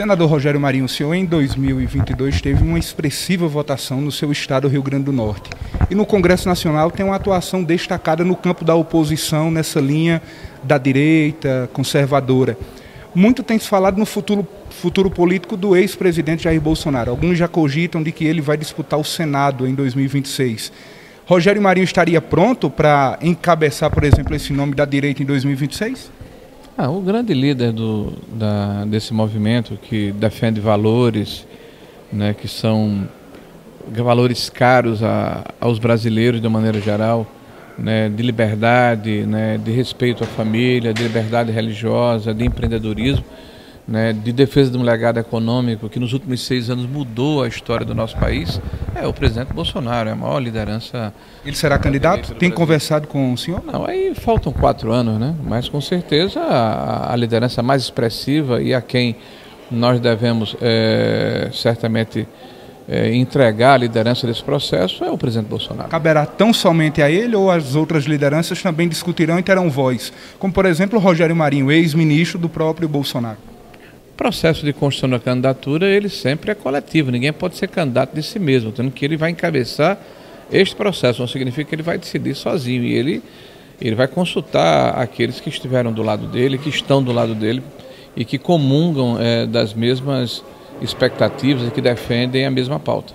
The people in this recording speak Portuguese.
Senador Rogério Marinho, o senhor em 2022 teve uma expressiva votação no seu estado, Rio Grande do Norte. E no Congresso Nacional tem uma atuação destacada no campo da oposição, nessa linha da direita, conservadora. Muito tem se falado no futuro, futuro político do ex-presidente Jair Bolsonaro. Alguns já cogitam de que ele vai disputar o Senado em 2026. Rogério Marinho estaria pronto para encabeçar, por exemplo, esse nome da direita em 2026? Ah, o grande líder do, da, desse movimento que defende valores, né, que são valores caros a, aos brasileiros de maneira geral, né, de liberdade, né, de respeito à família, de liberdade religiosa, de empreendedorismo, né, de defesa de um legado econômico que nos últimos seis anos mudou a história do nosso país, é o presidente Bolsonaro, é a maior liderança. Ele será candidato? Tem conversado com o senhor? Não, aí faltam quatro anos, né? Mas com certeza a, a liderança mais expressiva e a quem nós devemos é, certamente é, entregar a liderança desse processo é o presidente Bolsonaro. Caberá tão somente a ele ou as outras lideranças também discutirão e terão voz? Como, por exemplo, o Rogério Marinho, ex-ministro do próprio Bolsonaro processo de construção da candidatura ele sempre é coletivo, ninguém pode ser candidato de si mesmo, tendo que ele vai encabeçar este processo, não significa que ele vai decidir sozinho, e ele, ele vai consultar aqueles que estiveram do lado dele, que estão do lado dele e que comungam é, das mesmas expectativas e que defendem a mesma pauta.